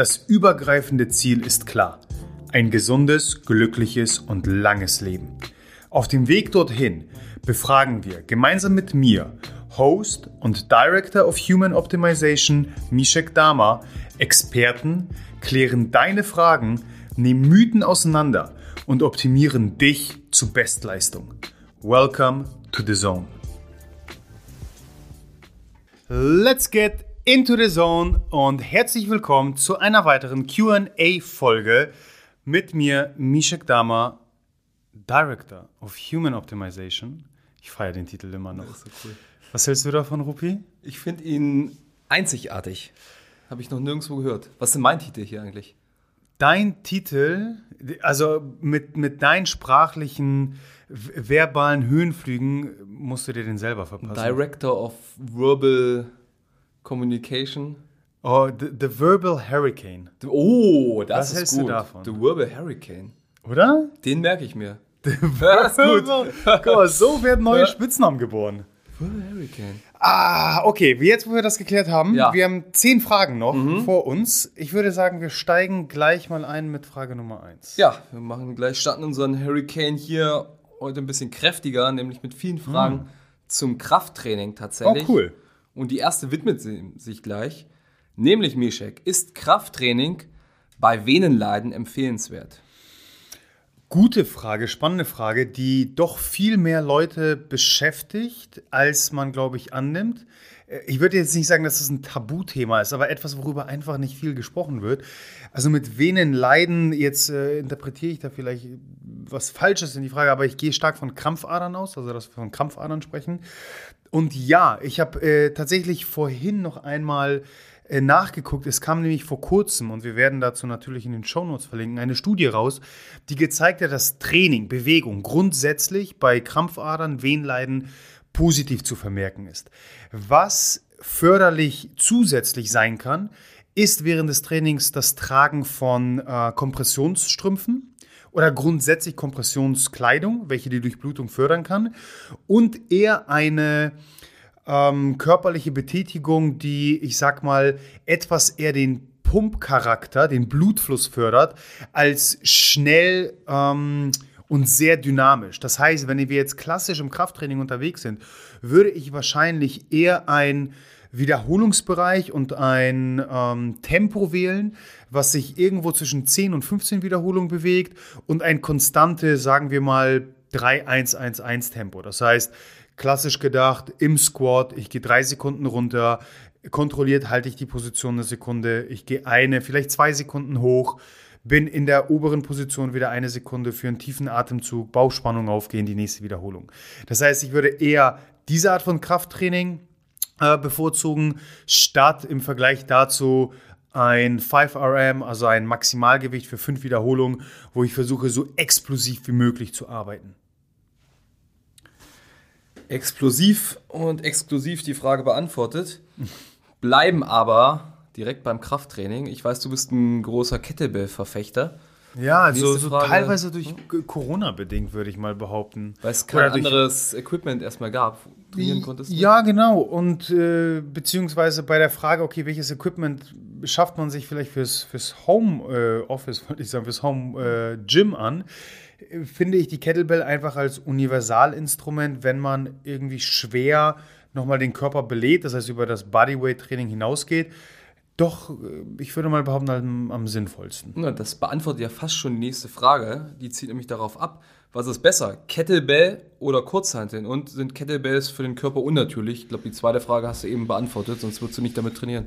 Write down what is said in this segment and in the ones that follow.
Das übergreifende Ziel ist klar. Ein gesundes, glückliches und langes Leben. Auf dem Weg dorthin befragen wir gemeinsam mit mir, Host und Director of Human Optimization Mishek Dama, Experten, klären deine Fragen, nehmen Mythen auseinander und optimieren dich zu Bestleistung. Welcome to the Zone. Let's get into the Zone und herzlich willkommen zu einer weiteren QA-Folge mit mir, Mishek Dama, Director of Human Optimization. Ich feiere den Titel immer noch. So cool. Was hältst du davon, Rupi? Ich finde ihn einzigartig. Habe ich noch nirgendwo gehört. Was ist denn mein Titel hier eigentlich? Dein Titel, also mit, mit deinen sprachlichen, verbalen Höhenflügen musst du dir den selber verpassen. Director of Verbal Communication. Oh, the, the Verbal Hurricane, Oh, das Was ist hältst du gut. davon? The Verbal Hurricane. oder? Den merke ich mir. Das ist gut. Guck mal, so werden neue. Spitznamen geboren. Verbal Hurricane. Ah, okay. Jetzt, wo wir das geklärt haben, Ja. wir haben zehn Fragen noch vor uns. Ich würde sagen, wir steigen gleich mal ein mit Frage Nummer eins. Ja, wir machen gleich, starten unseren Hurricane hier heute ein bisschen kräftiger, nämlich mit vielen Fragen zum Krafttraining Oh, tatsächlich. cool. Und die erste widmet sich gleich. Nämlich, Mishek, ist Krafttraining bei Venenleiden empfehlenswert? Gute Frage, spannende Frage, die doch viel mehr Leute beschäftigt, als man, glaube ich, annimmt. Äh, Ich würde jetzt nicht sagen, dass es ein Tabuthema ist, aber etwas, worüber einfach nicht viel gesprochen wird. Also mit Venenleiden, jetzt äh, interpretiere ich da vielleicht was Falsches in die Frage, aber ich gehe stark von Krampfadern aus, also dass wir von Krampfadern sprechen. Und ja, ich habe äh, tatsächlich vorhin noch einmal äh, nachgeguckt. Es kam nämlich vor kurzem, und wir werden dazu natürlich in den Shownotes verlinken, eine Studie raus, die gezeigt hat, dass Training, Bewegung grundsätzlich bei Krampfadern, Venenleiden positiv zu vermerken ist. Was förderlich zusätzlich sein kann, ist während des Trainings das Tragen von äh, Kompressionsstrümpfen oder grundsätzlich Kompressionskleidung, welche die Durchblutung fördern kann und eher eine ähm, körperliche Betätigung, die, ich sag mal, etwas eher den Pumpcharakter, den Blutfluss fördert, als schnell ähm, und sehr dynamisch. Das heißt, wenn wir jetzt klassisch im Krafttraining unterwegs sind, würde ich wahrscheinlich eher ein Wiederholungsbereich und ein ähm, Tempo wählen, was sich irgendwo zwischen 10 und 15 Wiederholungen bewegt und ein konstante, sagen wir mal, 3-1-1-1 Tempo. Das heißt, klassisch gedacht, im Squat, ich gehe drei Sekunden runter, kontrolliert halte ich die Position eine Sekunde, ich gehe eine, vielleicht zwei Sekunden hoch, bin in der oberen Position wieder eine Sekunde für einen tiefen Atemzug, Bauchspannung aufgehen, die nächste Wiederholung. Das heißt, ich würde eher diese Art von Krafttraining äh, bevorzugen, statt im Vergleich dazu ein 5RM, also ein Maximalgewicht für fünf Wiederholungen, wo ich versuche, so explosiv wie möglich zu arbeiten. Explosiv und exklusiv die Frage beantwortet. Bleiben aber direkt beim Krafttraining. Ich weiß, du bist ein großer Kettlebell-Verfechter, Ja, also so teilweise durch G- Corona bedingt, würde ich mal behaupten. weil es kein anderes Equipment erstmal gab. Trainieren konntest. du? Ja, genau. Und äh, beziehungsweise bei der Frage, okay, welches Equipment schafft man sich vielleicht fürs, fürs Home äh, Office, wollte ich sagen, fürs Home äh, Gym an, finde ich die Kettlebell einfach als Universalinstrument, wenn man irgendwie schwer nochmal den Körper belädt, das heißt über das Bodyweight-Training hinausgeht, doch, äh, ich würde mal behaupten, am, am sinnvollsten. Na, das beantwortet ja fast schon die nächste Frage. Die zielt nämlich darauf ab, was ist besser, Kettlebell oder Kurzhanteln? Und sind Kettlebells für den Körper unnatürlich? Ich glaube, die zweite Frage hast du eben beantwortet, sonst würdest du nicht damit trainieren.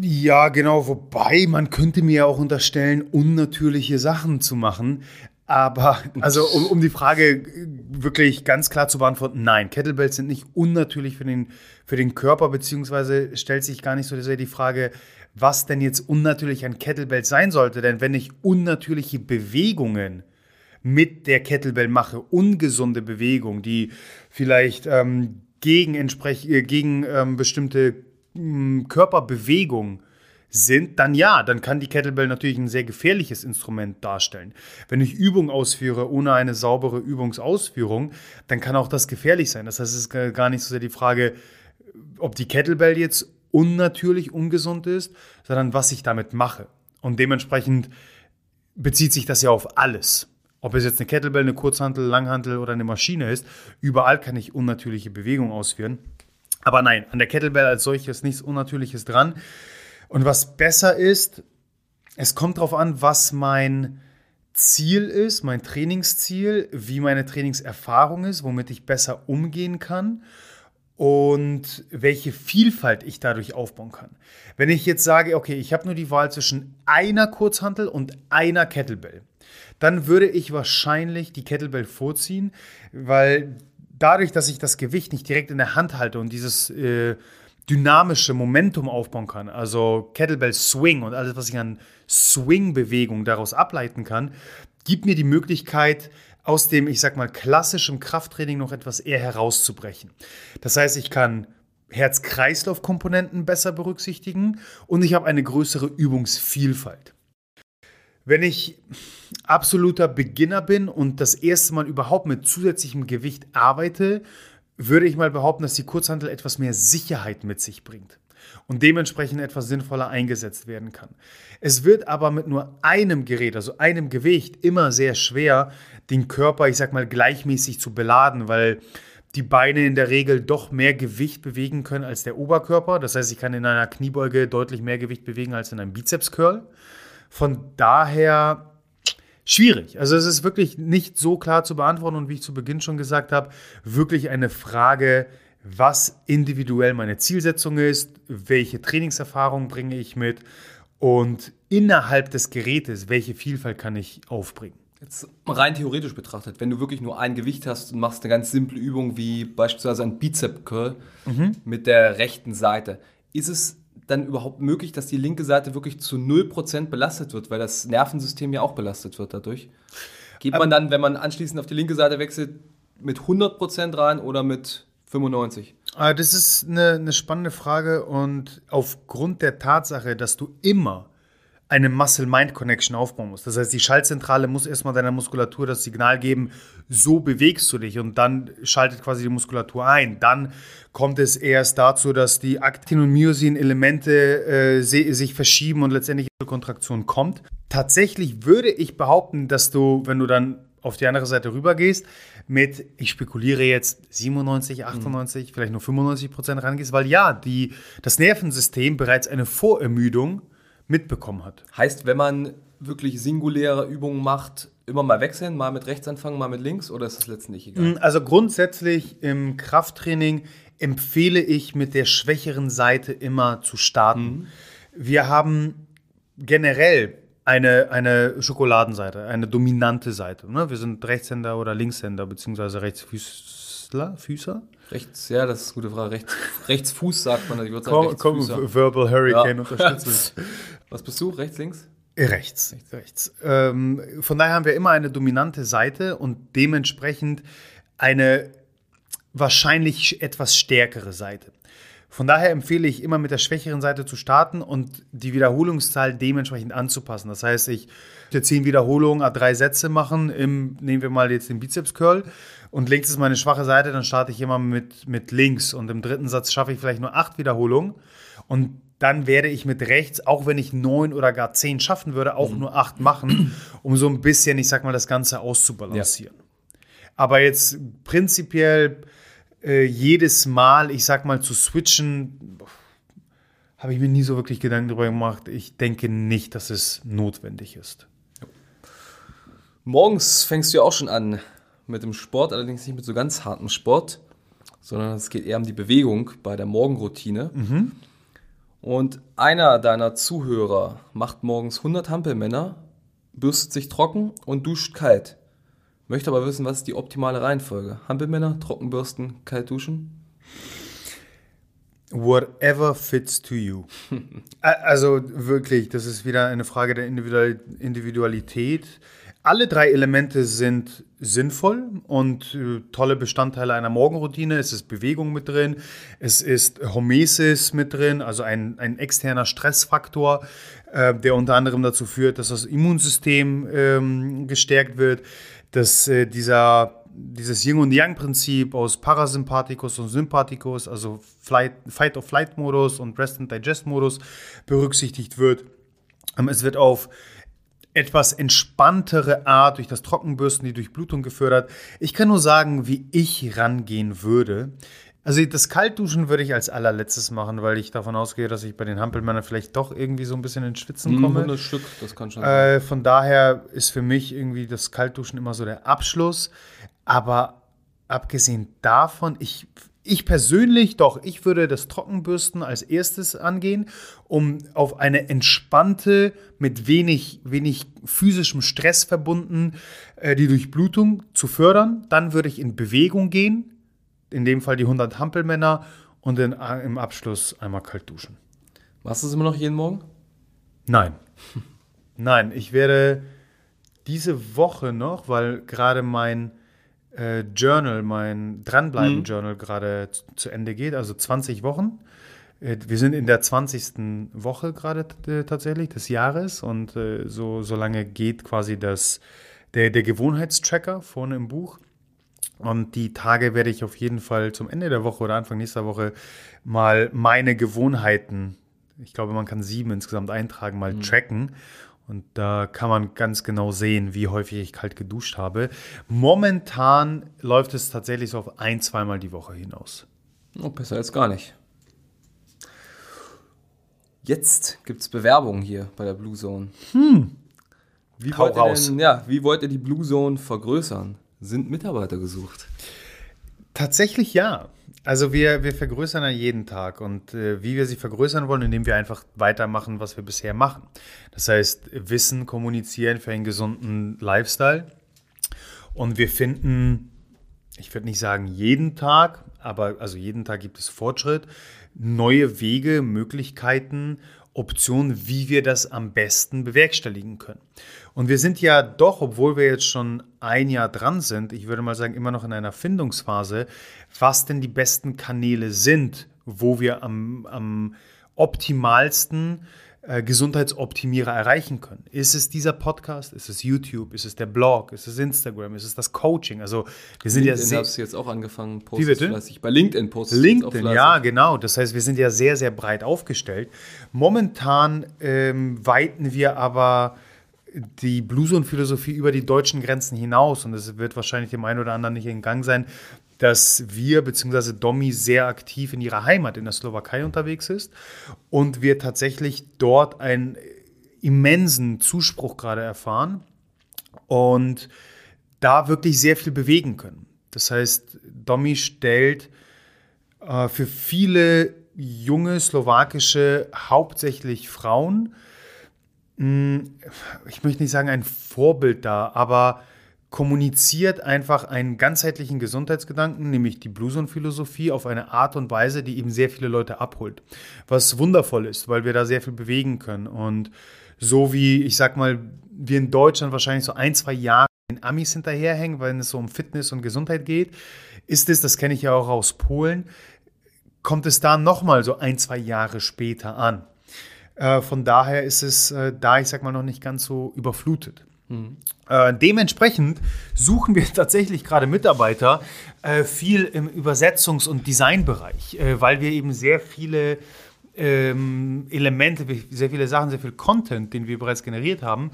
Ja, genau. Wobei, man könnte mir ja auch unterstellen, unnatürliche Sachen zu machen. Aber, also um, um die Frage äh, wirklich ganz klar zu beantworten, nein, Kettlebells sind nicht unnatürlich für den, für den Körper, beziehungsweise stellt sich gar nicht so sehr die Frage, was denn jetzt unnatürlich an Kettlebells sein sollte. Denn wenn ich unnatürliche Bewegungen mit der Kettlebell mache, ungesunde Bewegungen, die vielleicht ähm, gegen, entsprech äh, gegen ähm, bestimmte ähm, Körperbewegungen sind, dann ja, dann kann die Kettlebell natürlich ein sehr gefährliches Instrument darstellen. Wenn ich Übung ausführe ohne eine saubere Übungsausführung, dann kann auch das gefährlich sein. Das heißt, es ist gar nicht so sehr die Frage, ob die Kettlebell jetzt unnatürlich ungesund ist, sondern was ich damit mache. Und dementsprechend bezieht sich das ja auf alles. Ob es jetzt eine Kettlebell, eine Kurzhantel, Langhantel oder eine Maschine ist, überall kann ich unnatürliche Bewegungen ausführen. Aber nein, an der Kettlebell als solches nichts Unnatürliches dran. Und was besser ist, es kommt darauf an, was mein Ziel ist, mein Trainingsziel, wie meine Trainingserfahrung ist, womit ich besser umgehen kann und welche Vielfalt ich dadurch aufbauen kann. Wenn ich jetzt sage, okay, ich habe nur die Wahl zwischen einer Kurzhantel und einer Kettlebell, dann würde ich wahrscheinlich die Kettlebell vorziehen, weil dadurch, dass ich das Gewicht nicht direkt in der Hand halte und dieses äh, dynamische Momentum aufbauen kann, also Kettlebell Swing und alles, was ich an Swing-Bewegung daraus ableiten kann, gibt mir die Möglichkeit, aus dem, ich sag mal, klassischen Krafttraining noch etwas eher herauszubrechen. Das heißt, ich kann Herz-Kreislauf-Komponenten besser berücksichtigen und ich habe eine größere Übungsvielfalt. Wenn ich absoluter Beginner bin und das erste Mal überhaupt mit zusätzlichem Gewicht arbeite, würde ich mal behaupten, dass die Kurzhantel etwas mehr Sicherheit mit sich bringt und dementsprechend etwas sinnvoller eingesetzt werden kann. Es wird aber mit nur einem Gerät, also einem Gewicht, immer sehr schwer, den Körper, ich sag mal, gleichmäßig zu beladen, weil die Beine in der Regel doch mehr Gewicht bewegen können als der Oberkörper. Das heißt, ich kann in einer Kniebeuge deutlich mehr Gewicht bewegen als in einem Bizeps-Curl. Von daher schwierig. Also es ist wirklich nicht so klar zu beantworten und wie ich zu Beginn schon gesagt habe, wirklich eine Frage, was individuell meine Zielsetzung ist, welche Trainingserfahrung bringe ich mit und innerhalb des Gerätes, welche Vielfalt kann ich aufbringen. Jetzt rein theoretisch betrachtet, wenn du wirklich nur ein Gewicht hast und machst eine ganz simple Übung wie beispielsweise ein Bizep Curl mhm. mit der rechten Seite, ist es dann überhaupt möglich, dass die linke Seite wirklich zu 0% belastet wird, weil das Nervensystem ja auch belastet wird dadurch? Geht man dann, wenn man anschließend auf die linke Seite wechselt, mit 100% rein oder mit 95? Ah, das ist eine, eine spannende Frage und aufgrund der Tatsache, dass du immer eine Muscle-Mind-Connection aufbauen musst. Das heißt, die Schaltzentrale muss erstmal deiner Muskulatur das Signal geben, so bewegst du dich und dann schaltet quasi die Muskulatur ein. Dann kommt es erst dazu, dass die Aktin- und Myosin-Elemente äh, sich verschieben und letztendlich zur Kontraktion kommt. Tatsächlich würde ich behaupten, dass du, wenn du dann auf die andere Seite rübergehst, mit, ich spekuliere jetzt 97, 98, mhm. vielleicht nur 95 Prozent rangehst, weil ja, die, das Nervensystem bereits eine Vorermüdung mitbekommen hat. Heißt, wenn man wirklich singuläre Übungen macht, immer mal wechseln, mal mit rechts anfangen, mal mit links oder ist das letztendlich egal? Mm, also grundsätzlich im Krafttraining empfehle ich mit der schwächeren Seite immer zu starten. Mhm. Wir haben generell eine, eine Schokoladenseite, eine dominante Seite. Ne? Wir sind Rechtshänder oder Linkshänder, beziehungsweise Rechtsfüßler, Füßer? Rechts, ja, das ist eine gute Frage. Rechts, Rechtsfuß sagt man, ich würde sagen komm, komm, Verbal Hurricane ja. unterstützt Was bist du? Rechts, links? Rechts, rechts. rechts. Ähm, von daher haben wir immer eine dominante Seite und dementsprechend eine wahrscheinlich etwas stärkere Seite. Von daher empfehle ich immer mit der schwächeren Seite zu starten und die Wiederholungszahl dementsprechend anzupassen. Das heißt, ich will 10 Wiederholungen, drei Sätze machen, im, nehmen wir mal jetzt den Bizeps Curl und links ist meine schwache Seite, dann starte ich immer mit, mit links und im dritten Satz schaffe ich vielleicht nur acht Wiederholungen und dann werde ich mit rechts, auch wenn ich neun oder gar zehn schaffen würde, auch mhm. nur acht machen, um so ein bisschen, ich sag mal, das Ganze auszubalancieren. Ja. Aber jetzt prinzipiell äh, jedes Mal, ich sag mal, zu switchen, habe ich mir nie so wirklich Gedanken darüber gemacht. Ich denke nicht, dass es notwendig ist. Morgens fängst du ja auch schon an mit dem Sport, allerdings nicht mit so ganz hartem Sport, sondern es geht eher um die Bewegung bei der Morgenroutine. Mhm. Und einer deiner Zuhörer macht morgens 100 Hampelmänner, bürstet sich trocken und duscht kalt. Möchte aber wissen, was ist die optimale Reihenfolge? Hampelmänner, Trockenbürsten, kalt duschen? Whatever fits to you. also wirklich, das ist wieder eine Frage der Individualität. Alle drei Elemente sind sinnvoll und äh, tolle Bestandteile einer Morgenroutine. Es ist Bewegung mit drin, es ist Homesis mit drin, also ein, ein externer Stressfaktor, äh, der unter anderem dazu führt, dass das Immunsystem ähm, gestärkt wird, dass äh, dieser dieses Yin- und Yang-Prinzip aus Parasympathikus und Sympathikus, also Fight-of-Flight-Modus und Rest-and-Digest-Modus berücksichtigt wird. Ähm, es wird auf etwas entspanntere Art durch das Trockenbürsten die Durchblutung gefördert. Ich kann nur sagen, wie ich rangehen würde. Also das Kaltduschen würde ich als allerletztes machen, weil ich davon ausgehe, dass ich bei den Hampelmännern vielleicht doch irgendwie so ein bisschen ins Schwitzen komme. 100 Stück, das kann schon sein. Äh, von daher ist für mich irgendwie das Kaltduschen immer so der Abschluss. Aber abgesehen davon, ich, ich persönlich doch, ich würde das Trockenbürsten als erstes angehen, um auf eine entspannte, mit wenig, wenig physischem Stress verbunden, äh, die Durchblutung zu fördern. Dann würde ich in Bewegung gehen in dem Fall die 100 Hampelmänner und in, im Abschluss einmal kalt duschen. Machst du es immer noch jeden Morgen? Nein. Nein, ich werde diese Woche noch, weil gerade mein äh, Journal, mein Dranbleiben-Journal mhm. gerade zu, zu, Ende geht, also 20 Wochen. Äh, wir sind in der 20. Woche gerade tatsächlich des Jahres und äh, so, so lange geht quasi das, der, der Gewohnheitstracker vorne im Buch. Und die Tage werde ich auf jeden Fall zum Ende der Woche oder Anfang nächster Woche mal meine Gewohnheiten, ich glaube, man kann sieben insgesamt eintragen, mal mhm. tracken. Und da kann man ganz genau sehen, wie häufig ich kalt geduscht habe. Momentan läuft es tatsächlich so auf ein, zweimal die Woche hinaus. Oh, besser als gar nicht. Jetzt gibt es Bewerbung hier bei der Blue Zone. Hm. Wie Hau wollt raus. Denn, ja, wie wollt ihr die Blue Zone vergrößern? Sind Mitarbeiter gesucht? Tatsächlich ja. Also wir, wir vergrößern ja jeden Tag und äh, wie wir sie vergrößern wollen, indem wir einfach weitermachen, was wir bisher machen. Das heißt, Wissen kommunizieren für einen gesunden Lifestyle. Und wir finden, ich würde nicht sagen jeden Tag, aber also jeden Tag gibt es Fortschritt, neue Wege, Möglichkeiten, Optionen, wie wir das am besten bewerkstelligen können. Und wir sind ja doch, obwohl wir jetzt schon ein Jahr dran sind, ich würde mal sagen, immer noch in einer Findungsphase, was denn die besten Kanäle sind, wo wir am, am optimalsten äh, Gesundheitsoptimierer erreichen können. Ist es dieser Podcast? Ist es YouTube? Ist es der Blog? Ist es Instagram? Ist es das Coaching? Also wir sind LinkedIn ja sehr. hast du jetzt auch angefangen, Wie bitte? fleißig. Bei LinkedIn postest LinkedIn, ja, genau. Das heißt, wir sind ja sehr, sehr breit aufgestellt. Momentan ähm, weiten wir aber die Blues-und-Philosophie über die deutschen Grenzen hinaus. Und es wird wahrscheinlich dem einen oder anderen nicht in Gang sein, dass wir bzw. Domi sehr aktiv in ihrer Heimat in der Slowakei unterwegs ist und wir tatsächlich dort einen immensen Zuspruch gerade erfahren und da wirklich sehr viel bewegen können. Das heißt, Domi stellt äh, für viele junge slowakische, hauptsächlich Frauen, hm, ich möchte nicht sagen ein Vorbild dar, aber kommuniziert einfach einen ganzheitlichen Gesundheitsgedanken, nämlich die Blueson-Philosophie, auf eine Art und Weise, die eben sehr viele Leute abholt. Was wundervoll ist, weil wir da sehr viel bewegen können. Und so wie, ich sag mal, wir in Deutschland wahrscheinlich so ein, zwei Jahre den Amis hinterherhängen, weil es so um Fitness und Gesundheit geht, ist es, das kenne ich ja auch aus Polen, kommt es da nochmal so ein, zwei Jahre später an. Äh, von daher ist es äh, da, ich sag mal, noch nicht ganz so überflutet. Mhm. Äh, dementsprechend suchen wir tatsächlich gerade Mitarbeiter äh, viel im Übersetzungs- und Designbereich, äh, weil wir eben sehr viele ähm, Elemente, sehr viele Sachen, sehr viel Content, den wir bereits generiert haben,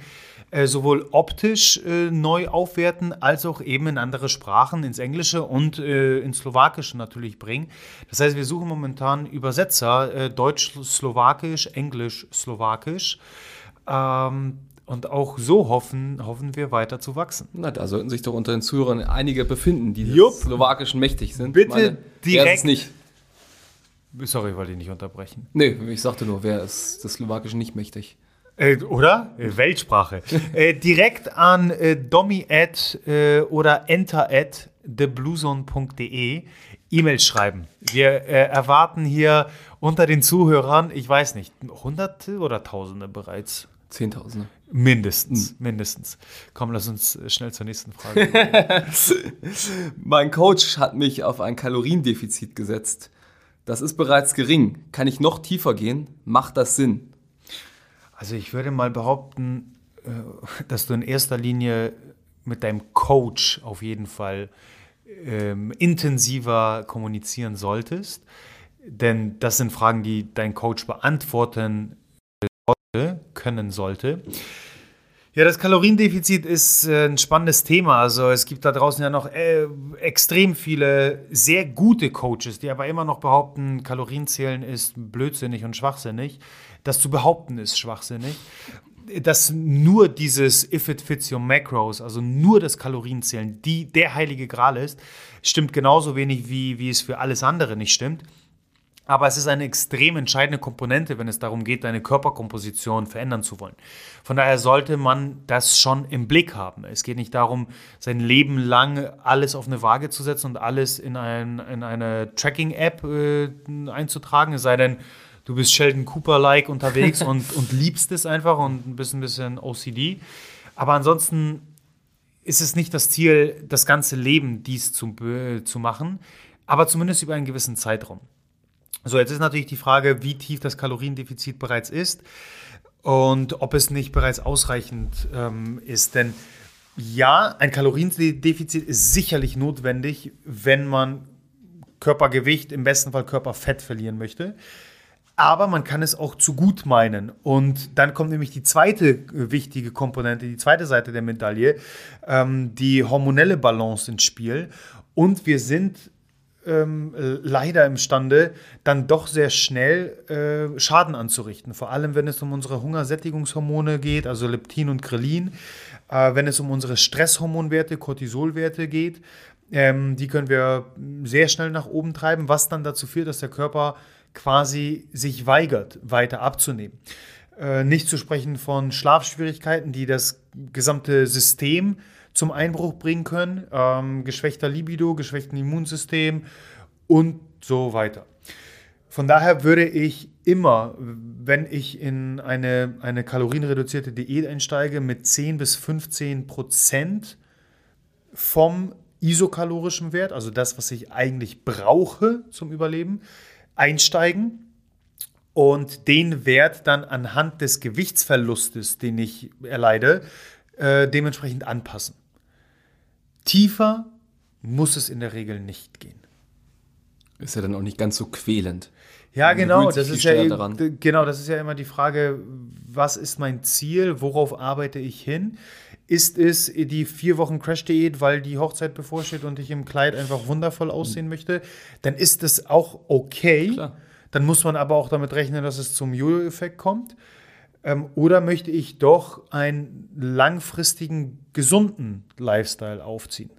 äh, sowohl optisch äh, neu aufwerten, als auch eben in andere Sprachen, ins Englische und äh, ins Slowakische natürlich bringen. Das heißt, wir suchen momentan Übersetzer, Deutsch, Slowakisch, Englisch, Slowakisch. Ähm, und auch so hoffen, hoffen wir weiter zu wachsen. Na, da sollten sich doch unter den Zuhörern einige befinden, die Jupp. slowakischen mächtig sind. Bitte Meine, direkt. nicht. Sorry, wollte ich nicht unterbrechen. Nee, ich sagte nur, wer ist des Slowakischen nicht mächtig? Äh, oder? Äh, Weltsprache. äh, direkt an äh, domi at äh, oder enter at thebluezone.de E-Mails schreiben. Wir äh, erwarten hier unter den Zuhörern, ich weiß nicht, Hunderte oder Tausende bereits? Zehntausende. Mindestens, mindestens. Komm, lass uns schnell zur nächsten Frage. mein Coach hat mich auf ein Kaloriendefizit gesetzt. Das ist bereits gering. Kann ich noch tiefer gehen? Macht das Sinn? Also ich würde mal behaupten, äh, dass du in erster Linie mit deinem Coach auf jeden Fall ähm, intensiver kommunizieren solltest. Denn das sind Fragen, die dein Coach beantworten können sollte. Ja, das Kaloriendefizit ist äh, ein spannendes Thema. Also es gibt da draußen ja noch äh, extrem viele sehr gute Coaches, die aber immer noch behaupten, Kalorienzählen ist blödsinnig und schwachsinnig. Das zu behaupten ist schwachsinnig dass nur dieses If it fits your macros, also nur das Kalorienzählen, die der heilige Gral ist, stimmt genauso wenig, wie, wie es für alles andere nicht stimmt. Aber es ist eine extrem entscheidende Komponente, wenn es darum geht, deine Körperkomposition verändern zu wollen. Von daher sollte man das schon im Blick haben. Es geht nicht darum, sein Leben lang alles auf eine Waage zu setzen und alles in, ein, in eine Tracking-App äh, einzutragen, es sei denn, du bist Sheldon Cooper-like unterwegs und, und liebst es einfach und bist ein bisschen OCD. Aber ansonsten ist es nicht das Ziel, das ganze Leben dies zu, äh, zu machen, aber zumindest über einen gewissen Zeitraum. So, jetzt ist natürlich die Frage, wie tief das Kaloriendefizit bereits ist und ob es nicht bereits ausreichend ähm, ist. Denn ja, ein Kaloriendefizit ist sicherlich notwendig, wenn man Körpergewicht, im besten Fall Körperfett verlieren möchte aber man kann es auch zu gut meinen. Und dann kommt nämlich die zweite äh, wichtige Komponente, die zweite Seite der Medaille, ähm, die hormonelle Balance ins Spiel. Und wir sind ähm, leider imstande, dann doch sehr schnell äh, Schaden anzurichten. Vor allem, wenn es um unsere Hungersättigungshormone geht, also Leptin und Grelin, äh, wenn es um unsere Stresshormonwerte, Cortisolwerte geht. Ähm, die können wir sehr schnell nach oben treiben, was dann dazu führt, dass der Körper quasi sich weigert, weiter abzunehmen. Äh, nicht zu sprechen von Schlafschwierigkeiten, die das gesamte System zum Einbruch bringen können, ähm, geschwächter Libido, geschwächten Immunsystem und so weiter. Von daher würde ich immer, wenn ich in eine, eine kalorienreduzierte Diät einsteige, mit 10 bis 15 Prozent vom isokalorischen Wert, also das, was ich eigentlich brauche zum Überleben, einsteigen und den Wert dann anhand des Gewichtsverlustes, den ich erleide, äh, dementsprechend anpassen. Tiefer muss es in der Regel nicht gehen. Ist ja dann auch nicht ganz so quälend. Ja, genau. Das ist ja, genau. Das ist ja immer die Frage, was ist mein Ziel? Worauf arbeite ich hin? Ist es die vier Wochen Crash-Diät, weil die Hochzeit bevorsteht und ich im Kleid einfach wundervoll aussehen mhm. möchte? Dann ist das auch okay. Klar. Dann muss man aber auch damit rechnen, dass es zum Jojo-Effekt kommt. Ähm, oder möchte ich doch einen langfristigen, gesunden Lifestyle aufziehen?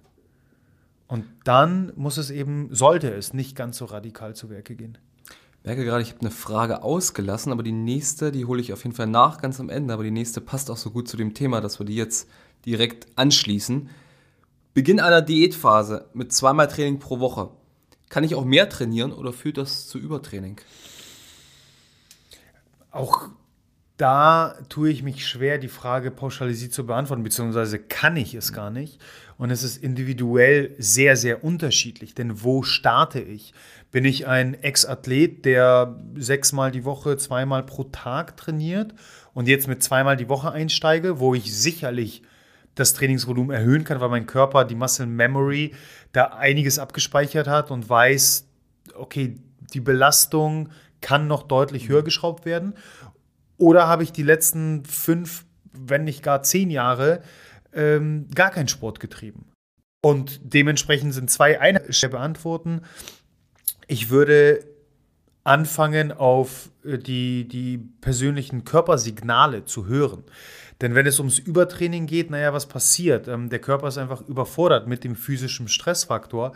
Und dann muss es eben, sollte es nicht ganz so radikal zu Werke gehen. Ich merke gerade, ich habe eine Frage ausgelassen, aber die nächste, die hole ich auf jeden Fall nach, ganz am Ende. Aber die nächste passt auch so gut zu dem Thema, dass wir die jetzt direkt anschließen. Beginn einer Diätphase mit zweimal Training pro Woche. Kann ich auch mehr trainieren oder führt das zu Übertraining? Auch da tue ich mich schwer, die Frage pauschalisiert zu beantworten, beziehungsweise kann ich es gar nicht. Und es ist individuell sehr, sehr unterschiedlich. Denn wo starte ich? Bin ich ein Ex-Athlet, der sechsmal die Woche, zweimal pro Tag trainiert und jetzt mit zweimal die Woche einsteige, wo ich sicherlich das Trainingsvolumen erhöhen kann, weil mein Körper die Muscle Memory da einiges abgespeichert hat und weiß, okay, die Belastung kann noch deutlich höher geschraubt werden. Oder habe ich die letzten fünf, wenn nicht gar zehn Jahre ähm, gar keinen Sport getrieben? Und dementsprechend sind zwei Einheiten beantworten. Ich würde anfangen, auf äh, die, die persönlichen Körpersignale zu hören. Denn wenn es ums Übertraining geht, naja, was passiert? Ähm, der Körper ist einfach überfordert mit dem physischen Stressfaktor,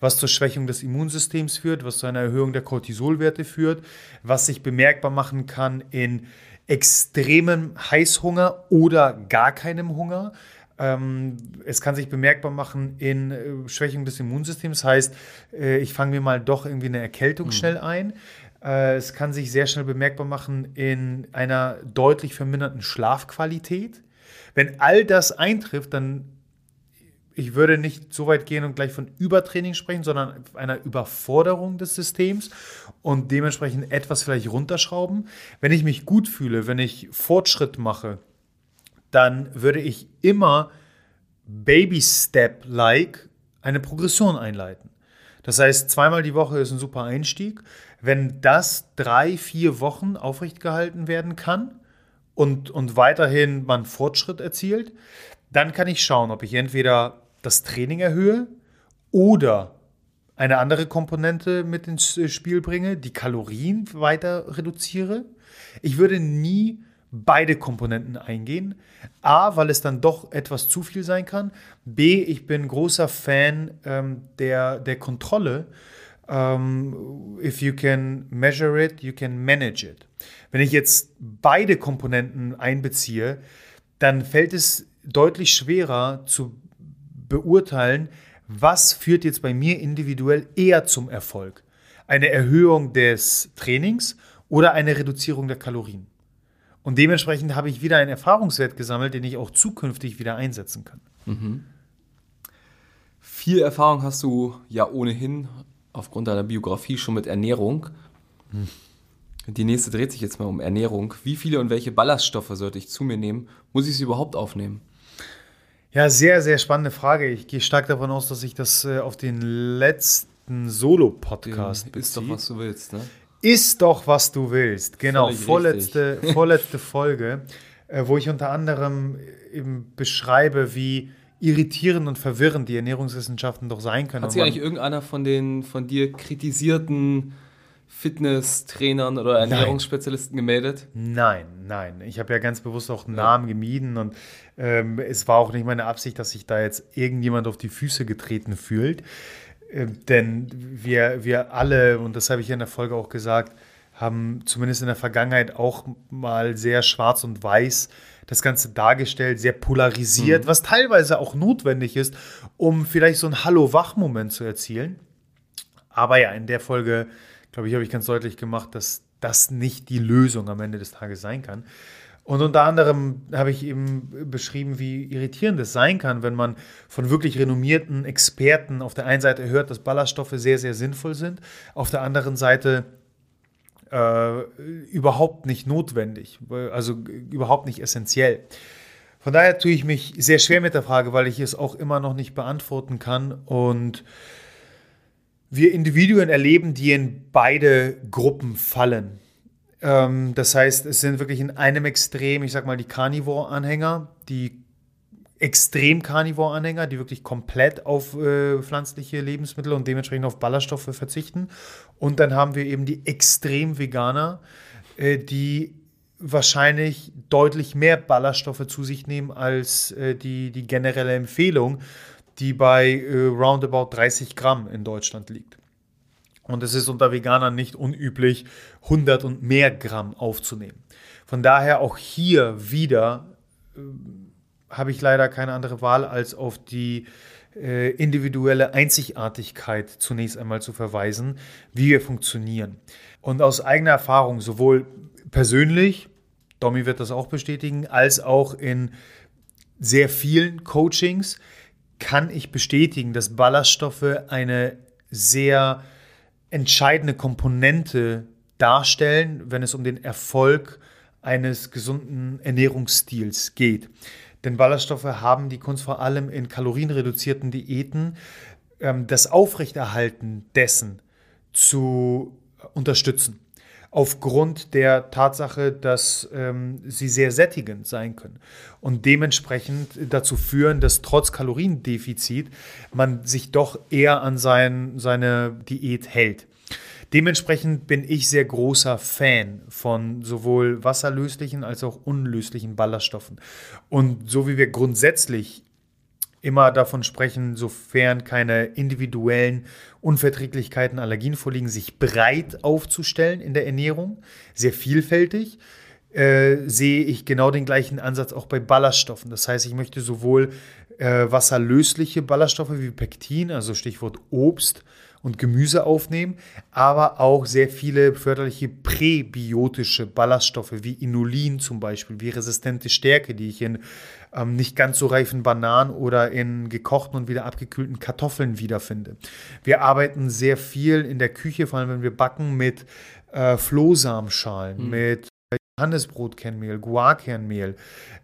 was zur Schwächung des Immunsystems führt, was zu einer Erhöhung der Cortisolwerte führt, was sich bemerkbar machen kann in extremem Heißhunger oder gar keinem Hunger, Ähm, es kann sich bemerkbar machen in äh, Schwächung des Immunsystems. Das heißt, äh, ich fange mir mal doch irgendwie eine Erkältung mhm. schnell ein. Äh, es kann sich sehr schnell bemerkbar machen in einer deutlich verminderten Schlafqualität. Wenn all das eintrifft, dann ich würde nicht so weit gehen und gleich von Übertraining sprechen, sondern einer Überforderung des Systems und dementsprechend etwas vielleicht runterschrauben. Wenn ich mich gut fühle, wenn ich Fortschritt mache, dann würde ich immer Baby-Step-like eine Progression einleiten. Das heißt, zweimal die Woche ist ein super Einstieg. Wenn das drei, vier Wochen aufrecht gehalten werden kann und, und weiterhin man Fortschritt erzielt, dann kann ich schauen, ob ich entweder das Training erhöhe oder eine andere Komponente mit ins Spiel bringe, die Kalorien weiter reduziere. Ich würde nie beide Komponenten eingehen. A, weil es dann doch etwas zu viel sein kann. B, ich bin großer Fan ähm, der, der Kontrolle. Um, ähm, if you can measure it, you can manage it. Wenn ich jetzt beide Komponenten einbeziehe, dann fällt es deutlich schwerer zu beurteilen, was führt jetzt bei mir individuell eher zum Erfolg. Eine Erhöhung des Trainings oder eine Reduzierung der Kalorien. Und dementsprechend habe ich wieder einen Erfahrungswert gesammelt, den ich auch zukünftig wieder einsetzen kann. Mhm. Viel Erfahrung hast du ja ohnehin aufgrund deiner Biografie schon mit Ernährung. Hm. Die nächste dreht sich jetzt mal um Ernährung. Wie viele und welche Ballaststoffe sollte ich zu mir nehmen? Muss ich sie überhaupt aufnehmen? Ja, sehr, sehr spannende Frage. Ich gehe stark davon aus, dass ich das äh, auf den letzten Solo-Podcast Ist doch, was du willst, ne? Ist doch, was du willst. Genau, vorletzte, vorletzte Folge, äh, wo ich unter anderem eben beschreibe, wie irritierend und verwirrend die Ernährungswissenschaften doch sein können. Hat sich eigentlich irgendeiner von den von dir kritisierten Fitnesstrainern oder Ernährungsspezialisten nein. gemeldet? Nein, nein. Ich habe ja ganz bewusst auch Namen ja. gemieden und ähm, es war auch nicht meine Absicht, dass sich da jetzt irgendjemand auf die Füße getreten fühlt. Ähm, denn wir, wir alle, und das habe ich in der Folge auch gesagt, haben zumindest in der Vergangenheit auch mal sehr schwarz und weiß das Ganze dargestellt, sehr polarisiert, mhm. was teilweise auch notwendig ist, um vielleicht so einen Hallo-Wach-Moment zu erzielen. Aber ja, in der Folge glaube ich, habe ich ganz deutlich gemacht, dass das nicht die Lösung am Ende des Tages sein kann. Und unter anderem habe ich eben beschrieben, wie irritierend es sein kann, wenn man von wirklich renommierten Experten auf der einen Seite hört, dass Ballaststoffe sehr, sehr sinnvoll sind, auf der anderen Seite äh, überhaupt nicht notwendig, also überhaupt nicht essentiell. Von daher tue ich mich sehr schwer mit der Frage, weil ich es auch immer noch nicht beantworten kann und wir Individuen erleben, die in beide Gruppen fallen. Ähm, das heißt, es sind wirklich in einem Extrem, ich sag mal, die Carnivore-Anhänger, die extrem Carnivore-Anhänger, die wirklich komplett auf äh, pflanzliche Lebensmittel und dementsprechend auf Ballaststoffe verzichten. Und dann haben wir eben die extrem Veganer, äh, die wahrscheinlich deutlich mehr Ballaststoffe zu sich nehmen als äh, die, die generelle Empfehlung die bei äh, roundabout 30 Gramm in Deutschland liegt. Und es ist unter Veganern nicht unüblich, 100 und mehr Gramm aufzunehmen. Von daher auch hier wieder äh, habe ich leider keine andere Wahl, als auf die äh, individuelle Einzigartigkeit zunächst einmal zu verweisen, wie wir funktionieren. Und aus eigener Erfahrung, sowohl persönlich, Domi wird das auch bestätigen, als auch in sehr vielen Coachings, kann ich bestätigen, dass Ballaststoffe eine sehr entscheidende Komponente darstellen, wenn es um den Erfolg eines gesunden Ernährungsstils geht. Denn Ballaststoffe haben die Kunst vor allem in kalorienreduzierten Diäten, ähm, das Aufrechterhalten dessen zu unterstützen aufgrund der Tatsache, dass ähm, sie sehr sättigend sein können und dementsprechend dazu führen, dass trotz Kaloriendefizit man sich doch eher an sein, seine Diät hält. Dementsprechend bin ich sehr großer Fan von sowohl wasserlöslichen als auch unlöslichen Ballaststoffen. Und so wie wir grundsätzlich immer davon sprechen, sofern keine individuellen Unverträglichkeiten, Allergien vorliegen, sich breit aufzustellen in der Ernährung, sehr vielfältig. äh, sehe ich genau den gleichen Ansatz auch bei Ballaststoffen. Das heißt, ich möchte sowohl äh, wasserlösliche Ballaststoffe wie Pektin, also Stichwort Obst und Gemüse aufnehmen, aber auch sehr viele förderliche präbiotische Ballaststoffe wie Inulin zum Beispiel, wie resistente Stärke, die ich in ähm, nicht ganz so reifen Bananen oder in gekochten und wieder abgekühlten Kartoffeln wiederfinde. Wir arbeiten sehr viel in der Küche, vor allem wenn wir backen, mit äh, Flohsamenschalen, mhm. mit Johannesbrotkernmehl, Guarkernmehl.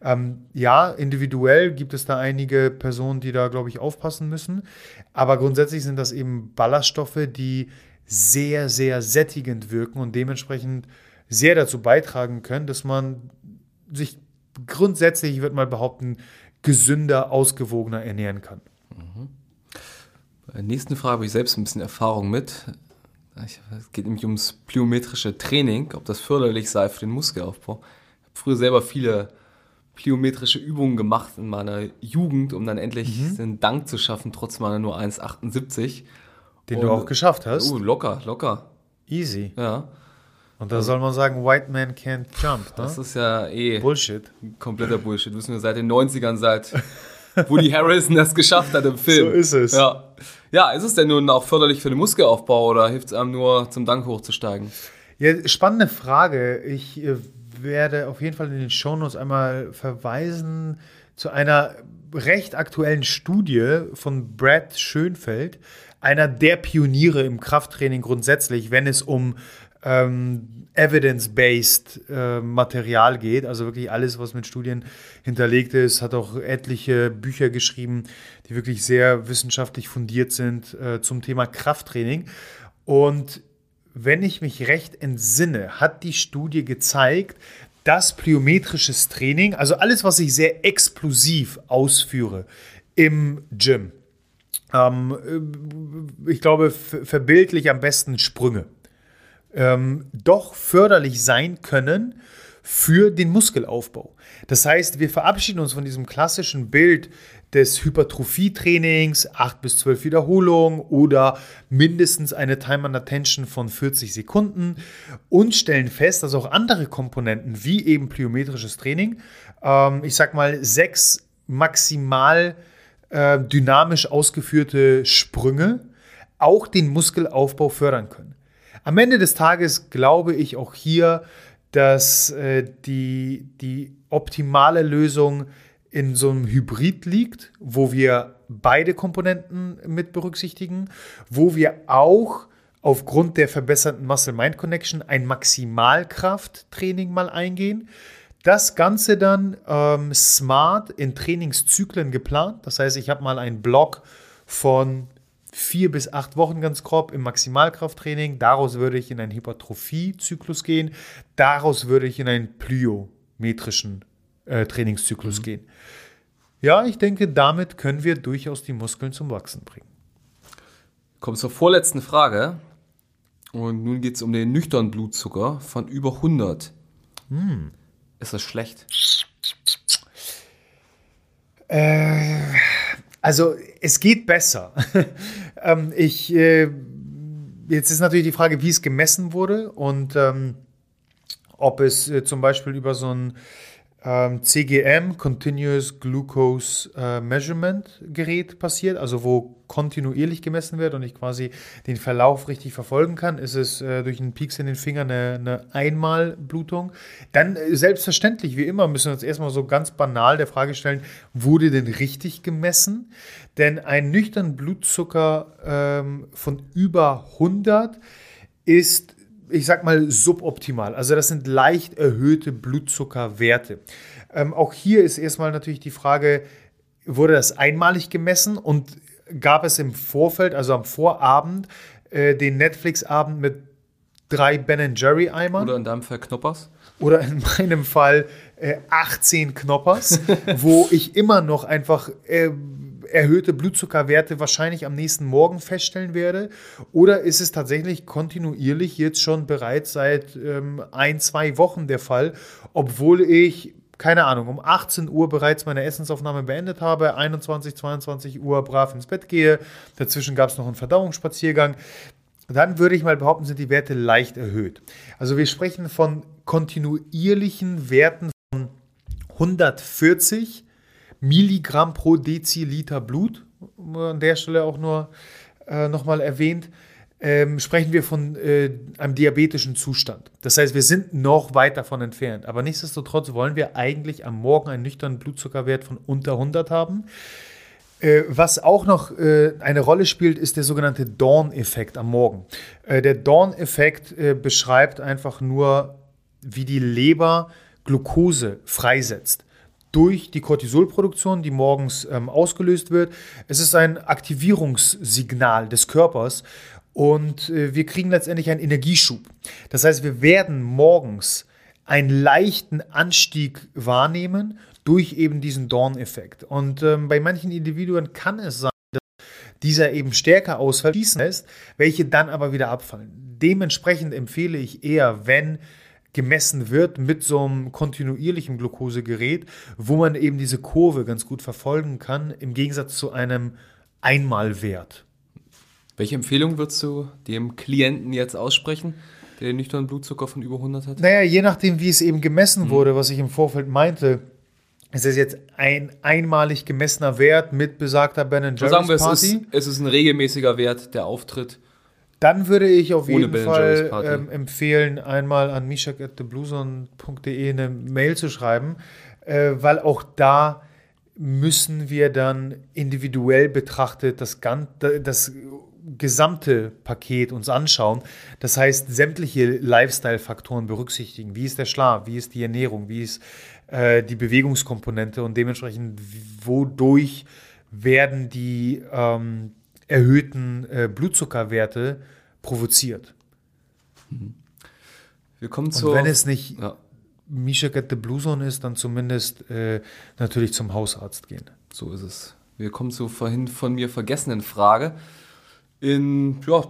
Ähm, ja, individuell gibt es da einige Personen, die da, glaube ich, aufpassen müssen. Aber grundsätzlich sind das eben Ballaststoffe, die sehr, sehr sättigend wirken und dementsprechend sehr dazu beitragen können, dass man sich grundsätzlich, ich würde mal behaupten, gesünder, ausgewogener ernähren kann. Mhm. Bei der nächsten Frage habe ich selbst ein bisschen Erfahrung mit. Es geht nämlich ums plyometrische Training, ob das förderlich sei für den Muskelaufbau. Ich habe früher selber viele plyometrische Übungen gemacht in meiner Jugend, um dann endlich mhm. den Dank zu schaffen, trotz meiner nur 1,78. Den Und, du auch geschafft hast? Uh, locker, locker. Easy. Ja. Und da soll man sagen, White Man can't jump. Ne? Das ist ja eh Bullshit. Kompletter Bullshit. Wissen wir seit den 90ern, seit Woody Harrison das geschafft hat im Film. So ist es. Ja. ja, ist es denn nun auch förderlich für den Muskelaufbau oder hilft es einem nur zum Dank hochzusteigen? Ja, spannende Frage. Ich äh, werde auf jeden Fall in den Shownotes einmal verweisen zu einer recht aktuellen Studie von Brad Schönfeld, einer der Pioniere im Krafttraining grundsätzlich, wenn es um ähm, evidence-based äh, Material geht, also wirklich alles, was mit Studien hinterlegt ist, hat auch etliche Bücher geschrieben, die wirklich sehr wissenschaftlich fundiert sind äh, zum Thema Krafttraining. Und wenn ich mich recht entsinne, hat die Studie gezeigt, dass plyometrisches Training, also alles, was ich sehr explosiv ausführe im Gym, ähm, äh, ich glaube, verbildlich am besten Sprünge ähm, doch förderlich sein können für den Muskelaufbau. Das heißt, wir verabschieden uns von diesem klassischen Bild des Hypertrophie-Trainings, 8 bis 12 Wiederholungen oder mindestens eine Time under Tension von 40 Sekunden und stellen fest, dass auch andere Komponenten wie eben plyometrisches Training, ähm, ich sag mal sechs maximal äh, dynamisch ausgeführte Sprünge, auch den Muskelaufbau fördern können. Am Ende des Tages glaube ich auch hier, dass äh, die, die optimale Lösung in so einem Hybrid liegt, wo wir beide Komponenten mit berücksichtigen, wo wir auch aufgrund der verbesserten Muscle-Mind-Connection ein Maximalkrafttraining mal eingehen. Das Ganze dann ähm, smart in Trainingszyklen geplant. Das heißt, ich habe mal einen Block von vier bis acht Wochen ganz grob im Maximalkrafttraining. Daraus würde ich in einen Hypertrophie-Zyklus gehen. Daraus würde ich in einen plyometrischen äh, Trainingszyklus mhm. gehen. Ja, ich denke, damit können wir durchaus die Muskeln zum Wachsen bringen. Kommt zur vorletzten Frage. Und nun geht es um den nüchternen Blutzucker von über 100. Hm. Ist das schlecht? Äh, also es geht besser. ähm, ich, äh, jetzt ist natürlich die Frage, wie es gemessen wurde und ähm, ob es äh, zum Beispiel über so ein CGM, Continuous Glucose äh, Measurement Gerät passiert, also wo kontinuierlich gemessen wird und ich quasi den Verlauf richtig verfolgen kann, ist es äh, durch einen Pieks in den Finger eine, eine Einmalblutung. Dann äh, selbstverständlich, wie immer, müssen wir uns erstmal so ganz banal der Frage stellen, wurde denn richtig gemessen? Denn ein nüchtern Blutzucker ähm, von über 100 ist ich sag mal, suboptimal. Also das sind leicht erhöhte Blutzuckerwerte. Ähm, auch hier ist erstmal natürlich die Frage, wurde das einmalig gemessen und gab es im Vorfeld, also am Vorabend, äh, den Netflix-Abend mit drei Ben Jerry Eimern? Oder in deinem Fall Knoppers? Oder in meinem Fall äh, 18 Knoppers, wo ich immer noch einfach äh, erhöhte Blutzuckerwerte wahrscheinlich am nächsten Morgen feststellen werde? Oder ist es tatsächlich kontinuierlich jetzt schon bereits seit ähm, ein, zwei Wochen der Fall, obwohl ich keine Ahnung, um 18 Uhr bereits meine Essensaufnahme beendet habe, 21, 22 Uhr brav ins Bett gehe, dazwischen gab es noch einen Verdauungsspaziergang, dann würde ich mal behaupten, sind die Werte leicht erhöht. Also wir sprechen von kontinuierlichen Werten von 140 Milligramm pro Deziliter Blut, an der Stelle auch nur äh, nochmal erwähnt, ähm, sprechen wir von äh, einem diabetischen Zustand. Das heißt, wir sind noch weit davon entfernt. Aber nichtsdestotrotz wollen wir eigentlich am Morgen einen nüchternen Blutzuckerwert von unter 100 haben. Äh, was auch noch äh, eine Rolle spielt, ist der sogenannte Dawn-Effekt am Morgen. Äh, der Dawn-Effekt äh, beschreibt einfach nur, wie die Leber Glucose freisetzt durch die Cortisolproduktion, die morgens ähm, ausgelöst wird. Es ist ein Aktivierungssignal des Körpers und äh, wir kriegen letztendlich einen Energieschub. Das heißt, wir werden morgens einen leichten Anstieg wahrnehmen durch eben diesen Dawn-Effekt. Und ähm, bei manchen Individuen kann es sein, dass dieser eben stärker ausfällt, lässt, welche dann aber wieder abfallen. Dementsprechend empfehle ich eher, wenn gemessen wird mit so einem kontinuierlichen Glukosegerät, wo man eben diese Kurve ganz gut verfolgen kann, im Gegensatz zu einem Einmalwert. Welche Empfehlung würdest du dem Klienten jetzt aussprechen, der den nüchternen Blutzucker von über 100 hat? Naja, je nachdem, wie es eben gemessen mhm. wurde, was ich im Vorfeld meinte, ist es jetzt ein einmalig gemessener Wert mit besagter Ben Jerry's Sagen wir, Party? Es ist, es ist ein regelmäßiger Wert, der auftritt. Dann würde ich auf jeden Fall ähm, empfehlen, einmal an mishak.theblueson.de eine Mail zu schreiben, äh, weil auch da müssen wir dann individuell betrachtet das, das gesamte Paket uns anschauen. Das heißt, sämtliche Lifestyle-Faktoren berücksichtigen. Wie ist der Schlaf? Wie ist die Ernährung? Wie ist äh, die Bewegungskomponente? Und dementsprechend, wodurch werden die ähm, erhöhten äh, Blutzuckerwerte provoziert. Mhm. Wir kommen zu. Und wenn es nicht ja. The Blue Zone ist, dann zumindest äh, natürlich zum Hausarzt gehen. So ist es. Wir kommen zur vorhin von mir vergessenen Frage. In ja,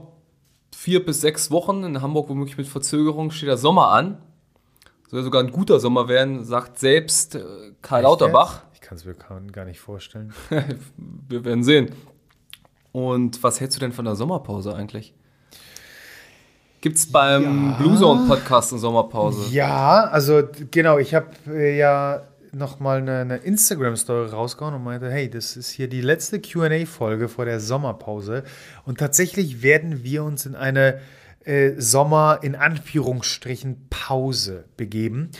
vier bis sechs Wochen in Hamburg, womöglich mit Verzögerung, steht der Sommer an. Soll sogar ein guter Sommer werden, sagt selbst äh, Karl Echt Lauterbach. Jetzt? Ich kann es mir gar nicht vorstellen. Wir werden sehen. Und was hältst du denn von der Sommerpause eigentlich? Gibt es beim ja. Blue Zone Podcast eine Sommerpause? Ja, also genau, ich habe äh, ja nochmal eine, eine Instagram-Story rausgehauen und meinte, hey, das ist hier die letzte QA-Folge vor der Sommerpause. Und tatsächlich werden wir uns in eine äh, Sommer, in Anführungsstrichen, Pause begeben.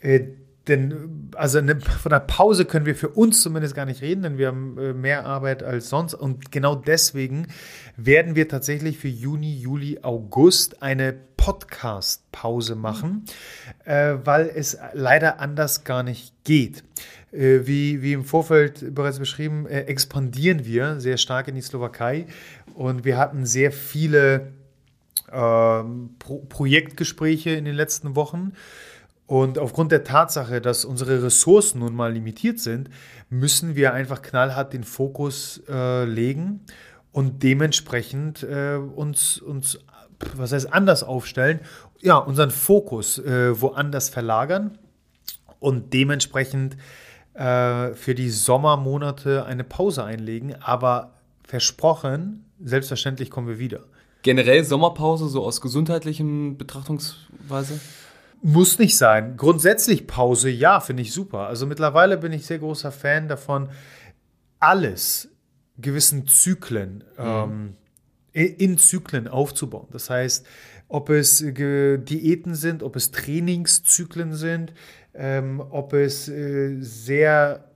Äh, denn also eine, von einer Pause können wir für uns zumindest gar nicht reden, denn wir haben äh, mehr Arbeit als sonst. Und genau deswegen werden wir tatsächlich für Juni, Juli, August eine Podcast-Pause machen, äh, weil es leider anders gar nicht geht. Äh, wie, wie im Vorfeld bereits beschrieben, äh, expandieren wir sehr stark in die Slowakei und wir hatten sehr viele ähm, Pro Projektgespräche in den letzten Wochen. Und aufgrund der Tatsache, dass unsere Ressourcen nun mal limitiert sind, müssen wir einfach knallhart den Fokus äh, legen und dementsprechend äh, uns, uns, was heißt, anders aufstellen. Ja, unseren Fokus äh, woanders verlagern und dementsprechend äh, für die Sommermonate eine Pause einlegen. Aber versprochen, selbstverständlich kommen wir wieder. Generell Sommerpause, so aus gesundheitlichem Betrachtungsweise? Muss nicht sein. Grundsätzlich Pause, ja, finde ich super. Also mittlerweile bin ich sehr großer Fan davon, alles gewissen Zyklen, mhm. ähm, in Zyklen aufzubauen. Das heißt, ob es Diäten sind, ob es Trainingszyklen sind, ähm, ob es äh, sehr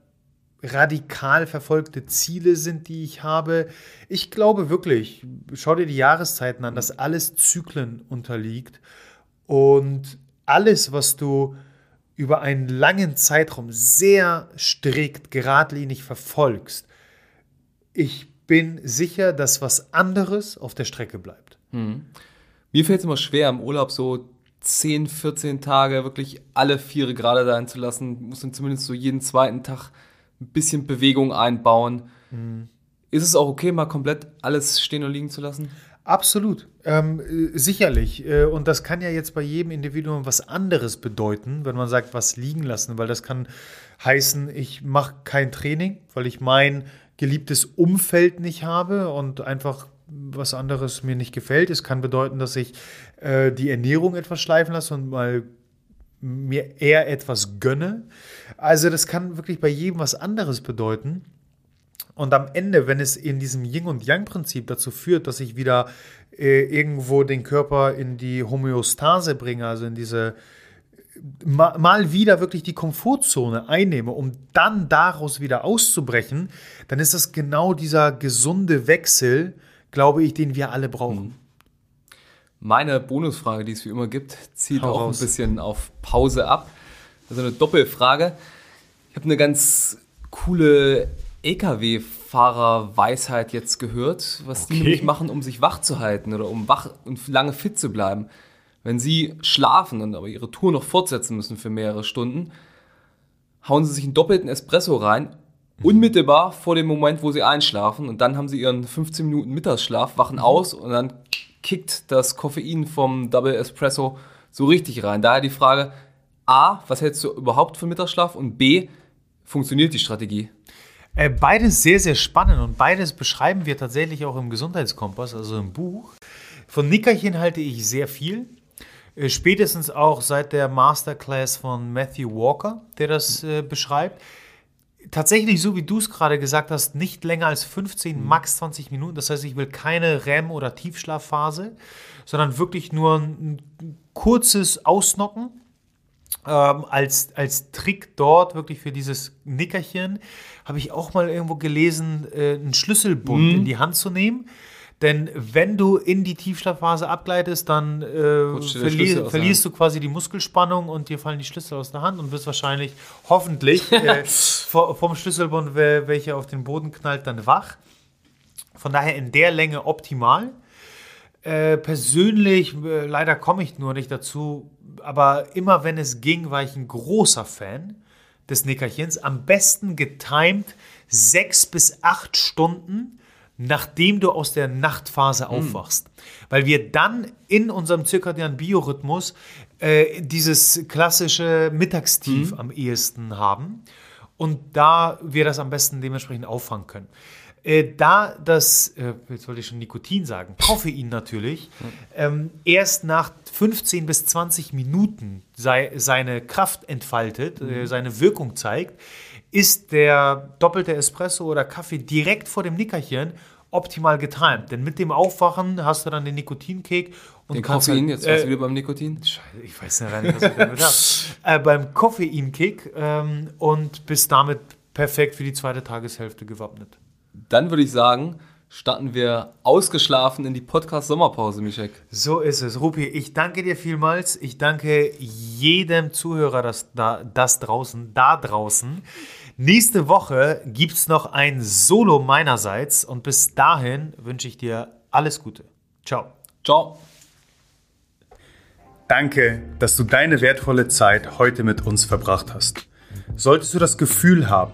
radikal verfolgte Ziele sind, die ich habe. Ich glaube wirklich, schau dir die Jahreszeiten an, dass alles Zyklen unterliegt und alles, was du über einen langen Zeitraum sehr strikt, geradlinig verfolgst, ich bin sicher, dass was anderes auf der Strecke bleibt. Mhm. Mir fällt es immer schwer, im Urlaub so 10, 14 Tage wirklich alle Viere gerade sein zu lassen. Muss dann zumindest so jeden zweiten Tag ein bisschen Bewegung einbauen. Mhm. Ist es auch okay, mal komplett alles stehen und liegen zu lassen? Absolut, ähm, äh, sicherlich. Äh, und das kann ja jetzt bei jedem Individuum was anderes bedeuten, wenn man sagt, was liegen lassen, weil das kann heißen, ich mache kein Training, weil ich mein geliebtes Umfeld nicht habe und einfach was anderes mir nicht gefällt. Es kann bedeuten, dass ich äh, die Ernährung etwas schleifen lasse und mal mir eher etwas gönne. Also das kann wirklich bei jedem was anderes bedeuten. Und am Ende, wenn es in diesem Yin- und Yang-Prinzip dazu führt, dass ich wieder äh, irgendwo den Körper in die Homöostase bringe, also in diese ma, mal wieder wirklich die Komfortzone einnehme, um dann daraus wieder auszubrechen, dann ist das genau dieser gesunde Wechsel, glaube ich, den wir alle brauchen. Mhm. Meine Bonusfrage, die es wie immer gibt, zieht Hau auch raus. ein bisschen auf Pause ab. Also eine Doppelfrage. Ich habe eine ganz coole LKW-Fahrer-Weisheit jetzt gehört, was okay. die nämlich machen, um sich wach zu halten oder um wach und lange fit zu bleiben. Wenn sie schlafen und aber ihre Tour noch fortsetzen müssen für mehrere Stunden, hauen sie sich einen doppelten Espresso rein, unmittelbar vor dem Moment, wo sie einschlafen. Und dann haben sie ihren 15 Minuten Mittagsschlaf, wachen mhm. aus und dann kickt das Koffein vom Double Espresso so richtig rein. Daher die Frage, A, was hältst du überhaupt für Mittagsschlaf? Und B, funktioniert die Strategie? Äh, beides sehr, sehr spannend und beides beschreiben wir tatsächlich auch im Gesundheitskompass, also im Buch. Von Nickerchen halte ich sehr viel. Äh, spätestens auch seit der Masterclass von Matthew Walker, der das äh, beschreibt tatsächlich, so wie du es gerade gesagt hast, nicht länger als 15, mhm. max 20 Minuten. Das heißt, ich will keine REM- oder Tiefschlafphase, sondern wirklich nur ein kurzes Ausnocken. Ähm, als, als Trick dort wirklich für dieses Nickerchen habe ich auch mal irgendwo gelesen, äh, einen Schlüsselbund mhm. in die Hand zu nehmen denn wenn du in die Tiefschlafphase abgleitest, dann äh, verli verlierst du quasi die Muskelspannung und dir fallen die Schlüssel aus der Hand und wirst wahrscheinlich, hoffentlich, äh, vom Schlüsselbund, welcher auf den Boden knallt, dann wach. Von daher in der Länge optimal. Äh, persönlich, äh, leider komme ich nur nicht dazu, aber immer wenn es ging, war ich ein großer Fan des Nickerchens. Am besten getimed sechs bis acht Stunden nachdem du aus der Nachtphase hm. aufwachst. Mhm. Weil wir dann in unserem zirkadianen Biorhythmus äh, dieses klassische Mittagstief mhm. am ehesten haben und da wir das am besten dementsprechend auffangen können. Äh, da das, äh, jetzt wollte ich schon Nikotin sagen, Koffein natürlich, ähm, erst nach 15 bis 20 Minuten sei, seine Kraft entfaltet, mhm. äh, seine Wirkung zeigt, ist der doppelte Espresso oder Kaffee direkt vor dem Nickerchen optimal getimt. Denn mit dem Aufwachen hast du dann den Nikotinkick und den Koffein, halt, jetzt warst äh, du wieder beim Nikotin? Scheiße, ich weiß nicht, was ich damit habe. äh, beim Koffeinkick ähm, und bist damit perfekt für die zweite Tageshälfte gewappnet. Dann würde ich sagen, starten wir ausgeschlafen in die Podcast-Sommerpause, Mischek. So ist es. Rupi, ich danke dir vielmals. Ich danke jedem Zuhörer, das, da, das draußen, da draußen. Nächste Woche gibt es noch ein Solo meinerseits und bis dahin wünsche ich dir alles Gute. Ciao. Ciao. Danke, dass du deine wertvolle Zeit heute mit uns verbracht hast. Solltest du das Gefühl haben,